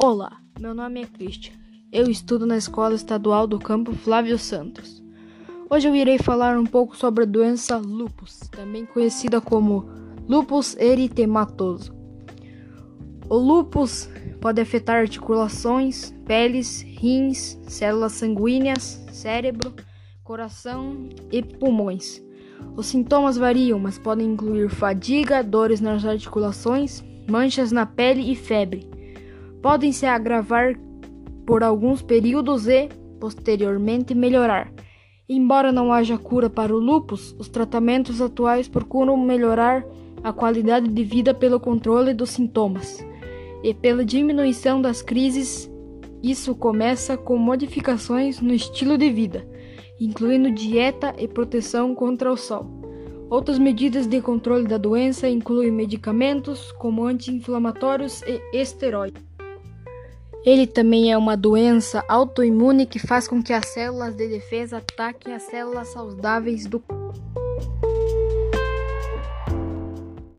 Olá, meu nome é Christian. Eu estudo na Escola Estadual do Campo Flávio Santos. Hoje eu irei falar um pouco sobre a doença lupus, também conhecida como lupus eritematoso. O lupus pode afetar articulações, peles, rins, células sanguíneas, cérebro, coração e pulmões. Os sintomas variam, mas podem incluir fadiga, dores nas articulações, manchas na pele e febre. Podem se agravar por alguns períodos e, posteriormente, melhorar. Embora não haja cura para o lúpus, os tratamentos atuais procuram melhorar a qualidade de vida pelo controle dos sintomas e pela diminuição das crises. Isso começa com modificações no estilo de vida, incluindo dieta e proteção contra o sol. Outras medidas de controle da doença incluem medicamentos como anti-inflamatórios e esteroides. Ele também é uma doença autoimune que faz com que as células de defesa ataquem as células saudáveis do corpo.